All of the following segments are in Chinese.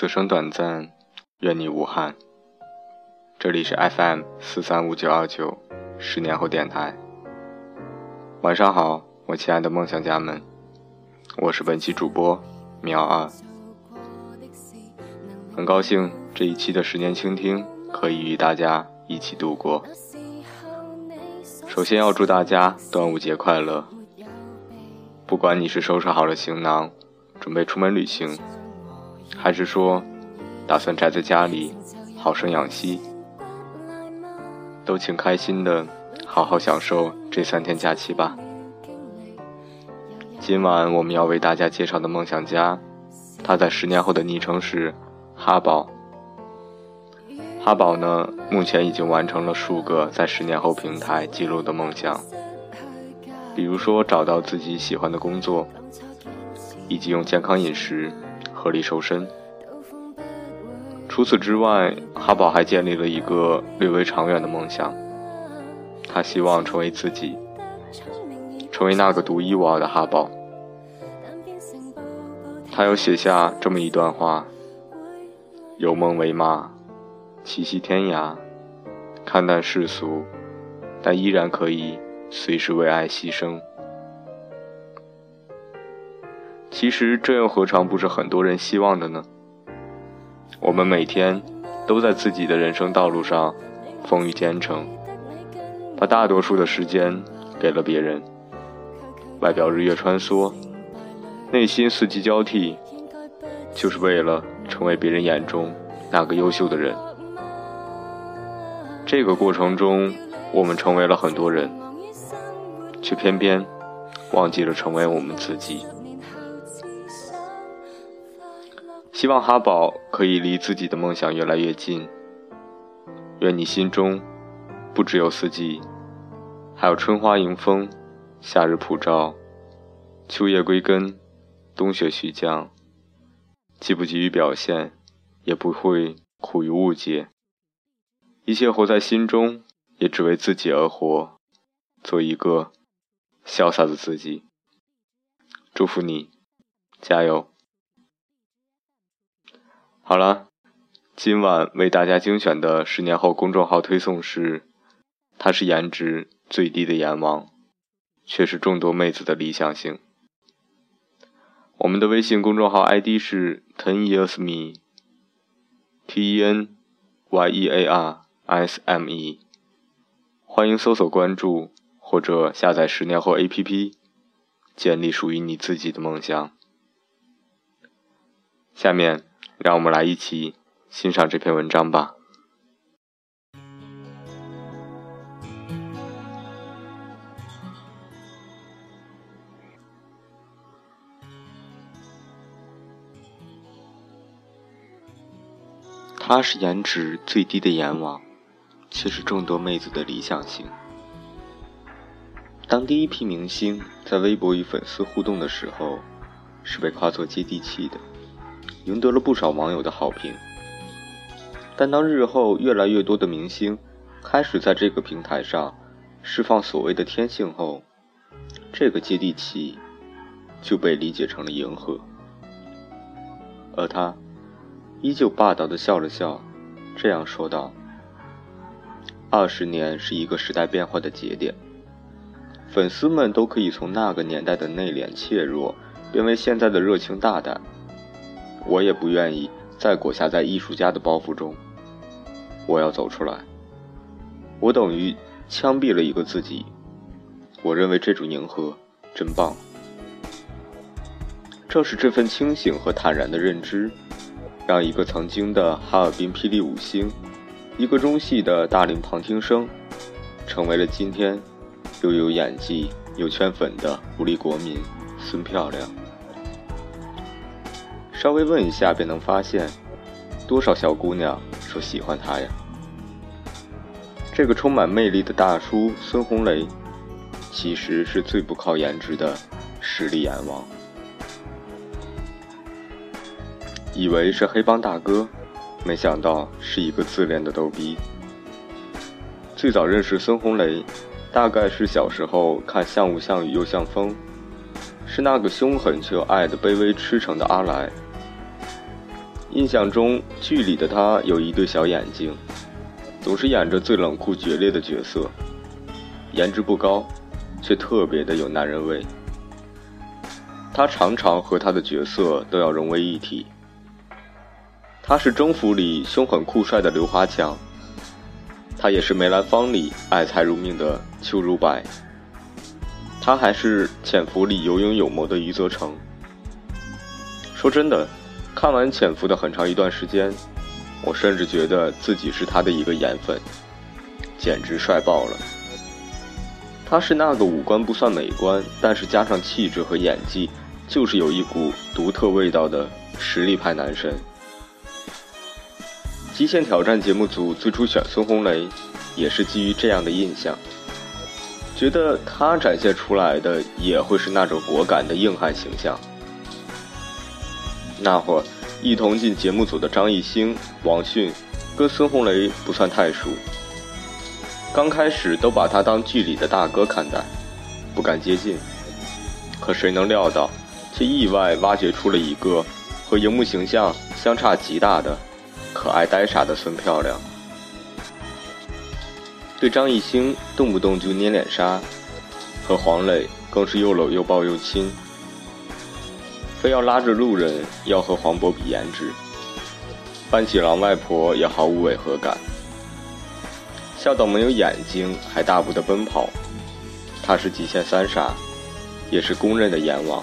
此生短暂，愿你无憾。这里是 FM 四三五九二九，十年后电台。晚上好，我亲爱的梦想家们，我是本期主播苗二。很高兴这一期的十年倾听可以与大家一起度过。首先要祝大家端午节快乐！不管你是收拾好了行囊，准备出门旅行。还是说，打算宅在家里，好生养息，都请开心的好好享受这三天假期吧。今晚我们要为大家介绍的梦想家，他在十年后的昵称是哈宝。哈宝呢，目前已经完成了数个在十年后平台记录的梦想，比如说找到自己喜欢的工作，以及用健康饮食。合力瘦身。除此之外，哈宝还建立了一个略微长远的梦想。他希望成为自己，成为那个独一无二的哈宝。他又写下这么一段话：有梦为马，栖息天涯，看淡世俗，但依然可以随时为爱牺牲。其实这又何尝不是很多人希望的呢？我们每天都在自己的人生道路上风雨兼程，把大多数的时间给了别人，外表日月穿梭，内心四季交替，就是为了成为别人眼中那个优秀的人。这个过程中，我们成为了很多人，却偏偏忘记了成为我们自己。希望哈宝可以离自己的梦想越来越近。愿你心中不只有四季，还有春花迎风、夏日普照、秋叶归根、冬雪徐降。既不急于表现，也不会苦于误解。一切活在心中，也只为自己而活，做一个潇洒的自己。祝福你，加油！好了，今晚为大家精选的十年后公众号推送是：他是颜值最低的阎王，却是众多妹子的理想型。我们的微信公众号 ID 是 Ten Years Me，T E N Y E A R S M E，欢迎搜索关注或者下载十年后 APP，建立属于你自己的梦想。下面。让我们来一起欣赏这篇文章吧。他是颜值最低的阎王，却是众多妹子的理想型。当第一批明星在微博与粉丝互动的时候，是被夸作接地气的。赢得了不少网友的好评，但当日后越来越多的明星开始在这个平台上释放所谓的天性后，这个接地气就被理解成了迎合，而他依旧霸道的笑了笑，这样说道：“二十年是一个时代变化的节点，粉丝们都可以从那个年代的内敛怯弱，变为现在的热情大胆。”我也不愿意再裹挟在艺术家的包袱中，我要走出来。我等于枪毙了一个自己。我认为这种迎合真棒。正是这份清醒和坦然的认知，让一个曾经的哈尔滨霹雳五星，一个中戏的大龄旁听生，成为了今天又有演技又圈粉的福利国民孙漂亮。稍微问一下，便能发现，多少小姑娘说喜欢他呀？这个充满魅力的大叔孙红雷，其实是最不靠颜值的实力阎王。以为是黑帮大哥，没想到是一个自恋的逗逼。最早认识孙红雷，大概是小时候看《像雾像雨又像风》，是那个凶狠却又爱的卑微痴诚的阿来。印象中剧里的他有一对小眼睛，总是演着最冷酷决裂的角色，颜值不高，却特别的有男人味。他常常和他的角色都要融为一体。他是征服里凶狠酷帅的刘华强，他也是梅兰芳里爱财如命的邱如白，他还是潜伏里有勇有谋的余则成。说真的，看完潜伏的很长一段时间，我甚至觉得自己是他的一个颜粉，简直帅爆了。他是那个五官不算美观，但是加上气质和演技，就是有一股独特味道的实力派男神。极限挑战节目组最初选孙红雷，也是基于这样的印象，觉得他展现出来的也会是那种果敢的硬汉形象。那会儿，一同进节目组的张艺兴、王迅，跟孙红雷不算太熟，刚开始都把他当剧里的大哥看待，不敢接近。可谁能料到，却意外挖掘出了一个和荧幕形象相差极大的。可爱呆傻的孙漂亮，对张艺兴动不动就捏脸杀，和黄磊更是又搂又抱又亲，非要拉着路人要和黄渤比颜值，搬起狼外婆也毫无违和感，笑到没有眼睛还大步的奔跑，他是极限三傻，也是公认的阎王。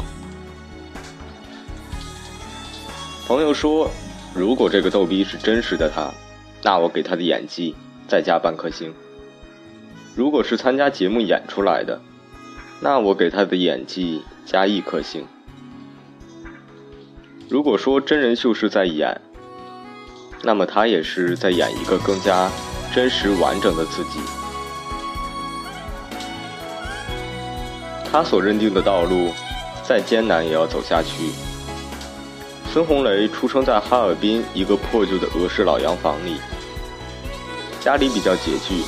朋友说。如果这个逗逼是真实的他，那我给他的演技再加半颗星；如果是参加节目演出来的，那我给他的演技加一颗星。如果说真人秀是在演，那么他也是在演一个更加真实完整的自己。他所认定的道路，再艰难也要走下去。孙红雷出生在哈尔滨一个破旧的俄式老洋房里，家里比较拮据，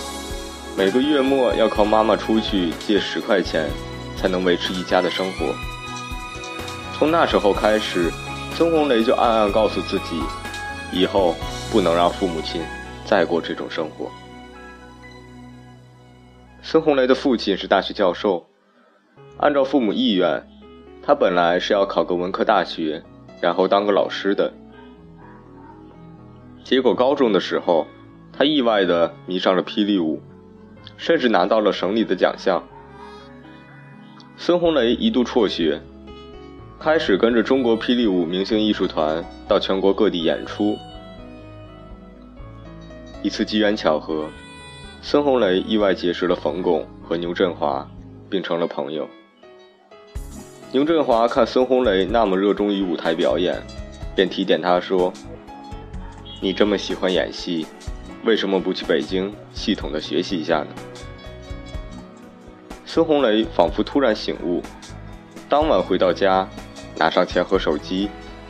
每个月末要靠妈妈出去借十块钱，才能维持一家的生活。从那时候开始，孙红雷就暗暗告诉自己，以后不能让父母亲再过这种生活。孙红雷的父亲是大学教授，按照父母意愿，他本来是要考个文科大学。然后当个老师的，结果高中的时候，他意外的迷上了霹雳舞，甚至拿到了省里的奖项。孙红雷一度辍学，开始跟着中国霹雳舞明星艺术团到全国各地演出。一次机缘巧合，孙红雷意外结识了冯巩和牛振华，并成了朋友。牛振华看孙红雷那么热衷于舞台表演，便提点他说：“你这么喜欢演戏，为什么不去北京系统的学习一下呢？”孙红雷仿佛突然醒悟，当晚回到家，拿上钱和手机，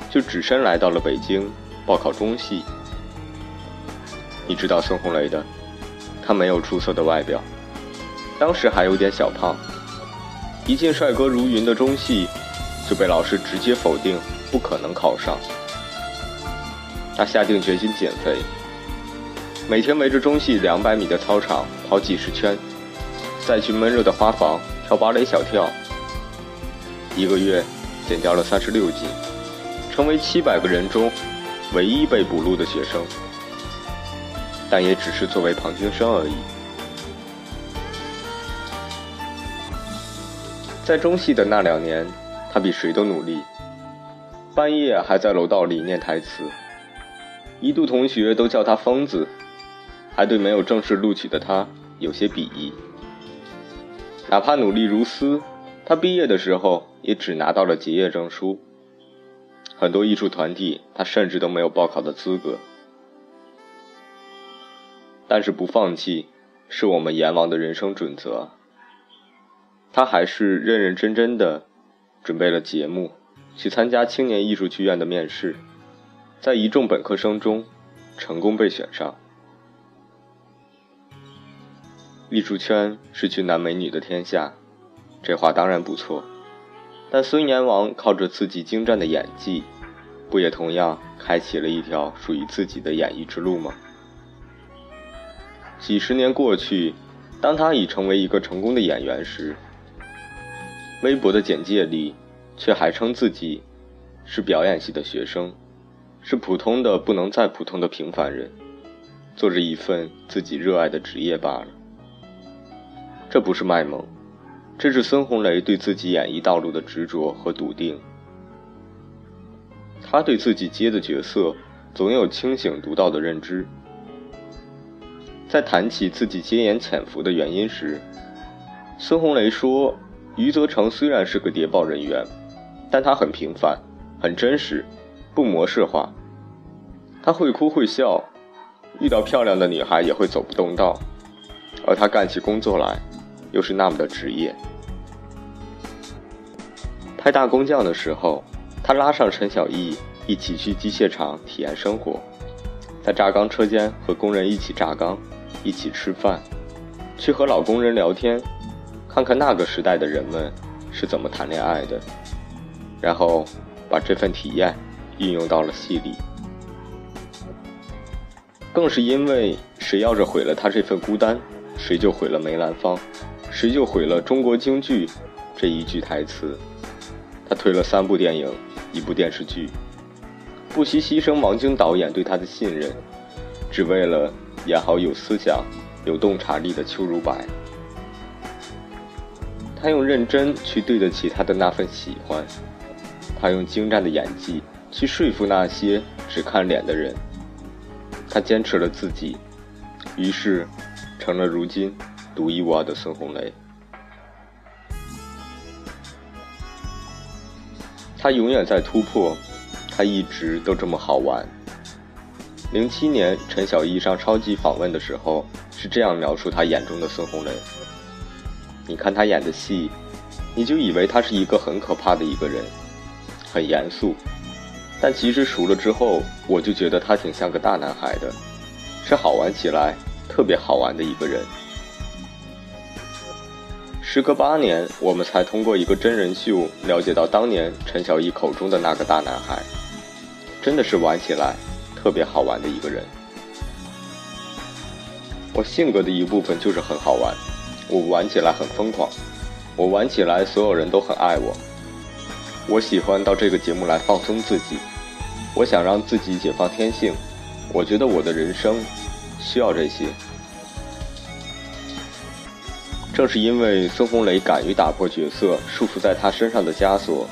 就只身来到了北京报考中戏。你知道孙红雷的，他没有出色的外表，当时还有点小胖。一进帅哥如云的中戏，就被老师直接否定，不可能考上。他下定决心减肥，每天围着中戏两百米的操场跑几十圈，再去闷热的花房跳芭蕾小跳。一个月减掉了三十六斤，成为七百个人中唯一被捕录的学生，但也只是作为旁听生而已。在中戏的那两年，他比谁都努力，半夜还在楼道里念台词，一度同学都叫他疯子，还对没有正式录取的他有些鄙夷。哪怕努力如斯，他毕业的时候也只拿到了结业证书。很多艺术团体，他甚至都没有报考的资格。但是不放弃，是我们阎王的人生准则。他还是认认真真的准备了节目，去参加青年艺术剧院的面试，在一众本科生中成功被选上。艺术圈是俊男美女的天下，这话当然不错。但孙阎王靠着自己精湛的演技，不也同样开启了一条属于自己的演艺之路吗？几十年过去，当他已成为一个成功的演员时，微博的简介里却还称自己是表演系的学生，是普通的不能再普通的平凡人，做着一份自己热爱的职业罢了。这不是卖萌，这是孙红雷对自己演艺道路的执着和笃定。他对自己接的角色总有清醒独到的认知。在谈起自己接演潜伏的原因时，孙红雷说：“余则成虽然是个谍报人员，但他很平凡，很真实，不模式化。他会哭会笑，遇到漂亮的女孩也会走不动道，而他干起工作来，又是那么的职业。拍大工匠的时候，他拉上陈小艺一起去机械厂体验生活，在轧钢车间和工人一起轧钢。”一起吃饭，去和老工人聊天，看看那个时代的人们是怎么谈恋爱的，然后把这份体验运用到了戏里。更是因为谁要是毁了他这份孤单，谁就毁了梅兰芳，谁就毁了中国京剧这一句台词。他推了三部电影，一部电视剧，不惜牺牲王晶导演对他的信任，只为了。演好有思想、有洞察力的邱如白，他用认真去对得起他的那份喜欢，他用精湛的演技去说服那些只看脸的人，他坚持了自己，于是成了如今独一无二的孙红雷。他永远在突破，他一直都这么好玩。零七年，陈小艺上超级访问的时候是这样描述他眼中的孙红雷：“你看他演的戏，你就以为他是一个很可怕的一个人，很严肃。但其实熟了之后，我就觉得他挺像个大男孩的，是好玩起来特别好玩的一个人。”时隔八年，我们才通过一个真人秀了解到当年陈小艺口中的那个大男孩，真的是玩起来。特别好玩的一个人，我性格的一部分就是很好玩，我玩起来很疯狂，我玩起来所有人都很爱我。我喜欢到这个节目来放松自己，我想让自己解放天性，我觉得我的人生需要这些。正是因为孙红雷敢于打破角色束缚在他身上的枷锁，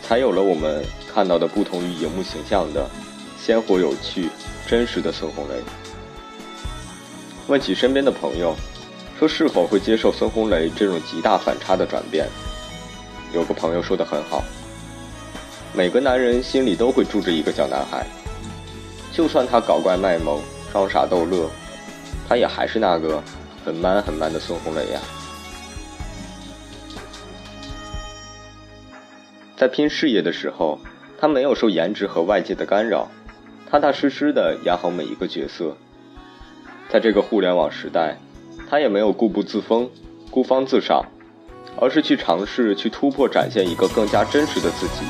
才有了我们看到的不同于荧幕形象的。鲜活、有趣、真实的孙红雷。问起身边的朋友，说是否会接受孙红雷这种极大反差的转变？有个朋友说的很好：每个男人心里都会住着一个小男孩，就算他搞怪卖萌、装傻逗乐，他也还是那个很 man 很 man 的孙红雷呀。在拼事业的时候，他没有受颜值和外界的干扰。踏踏实实的演好每一个角色，在这个互联网时代，他也没有固步自封、孤芳自赏，而是去尝试、去突破、展现一个更加真实的自己。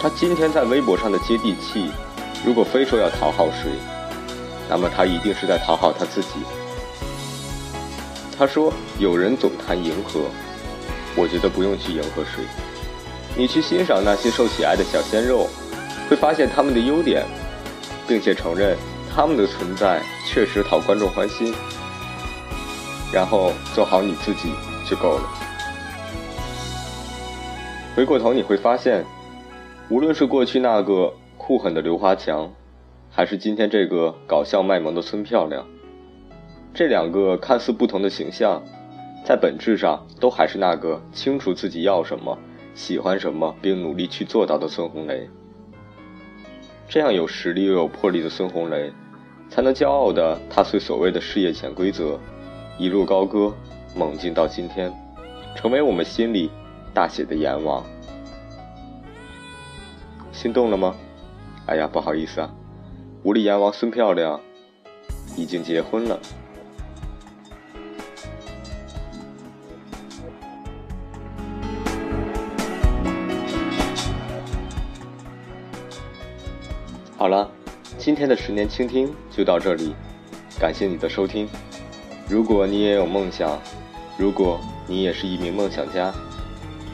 他今天在微博上的接地气，如果非说要讨好谁，那么他一定是在讨好他自己。他说：“有人总谈迎合，我觉得不用去迎合谁，你去欣赏那些受喜爱的小鲜肉，会发现他们的优点。”并且承认他们的存在确实讨观众欢心，然后做好你自己就够了。回过头你会发现，无论是过去那个酷狠的刘华强，还是今天这个搞笑卖萌的孙漂亮，这两个看似不同的形象，在本质上都还是那个清楚自己要什么、喜欢什么，并努力去做到的孙红雷。这样有实力又有魄力的孙红雷，才能骄傲地踏碎所谓的事业潜规则，一路高歌，猛进到今天，成为我们心里大写的阎王。心动了吗？哎呀，不好意思啊，无力阎王孙漂亮已经结婚了。好了，今天的十年倾听就到这里，感谢你的收听。如果你也有梦想，如果你也是一名梦想家，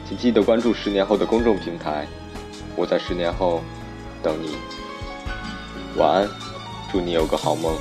请记得关注十年后的公众平台，我在十年后等你。晚安，祝你有个好梦。